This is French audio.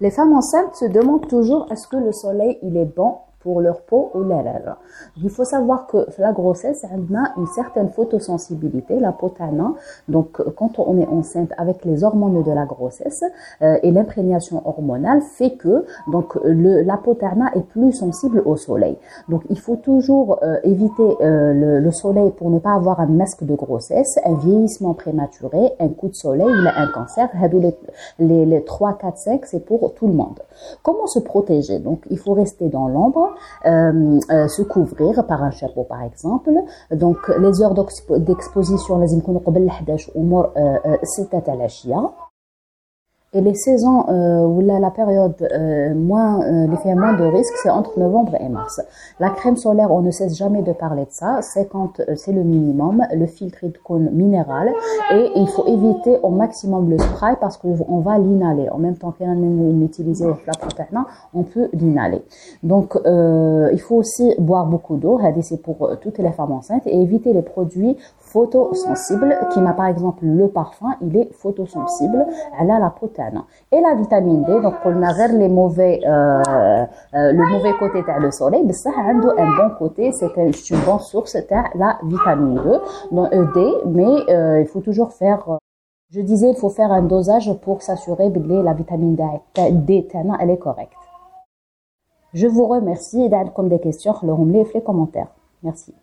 Les femmes enceintes se demandent toujours est-ce que le soleil il est bon? Pour leur peau ou. Il faut savoir que la grossesse a une certaine photosensibilité, la peau Donc, quand on est enceinte avec les hormones de la grossesse euh, et l'imprégnation hormonale fait que donc le, la peau est plus sensible au soleil. Donc, il faut toujours euh, éviter euh, le, le, soleil pour ne pas avoir un masque de grossesse, un vieillissement prématuré, un coup de soleil un cancer. Les, les, les 3, 4, 5, c'est pour tout le monde. Comment se protéger? Donc, il faut rester dans l'ombre euh, euh, se couvrir par un chapeau par exemple donc les heures d'exposition لازم يكونوا قبل 11 امور 6 تاع العشيه et les saisons euh, où la, la période euh, moins, euh, les moins de risques, c'est entre novembre et mars. La crème solaire, on ne cesse jamais de parler de ça. C'est quand euh, c'est le minimum. Le filtre est minéral et il faut éviter au maximum le spray parce qu'on va l'inhaler. En même temps qu'on utilise la on peut l'inhaler. Donc euh, il faut aussi boire beaucoup d'eau. C'est pour toutes les femmes enceintes et éviter les produits photosensible qui m'a par exemple le parfum il est photosensible elle a la et la vitamine D donc on a les mauvais euh, euh, le mauvais côté de le soleil ça a un bon côté c'est une bonne source de la vitamine D donc e D mais euh, il faut toujours faire je disais il faut faire un dosage pour s'assurer que la vitamine D elle est correcte. Je vous remercie et comme des questions le les commentaires. Merci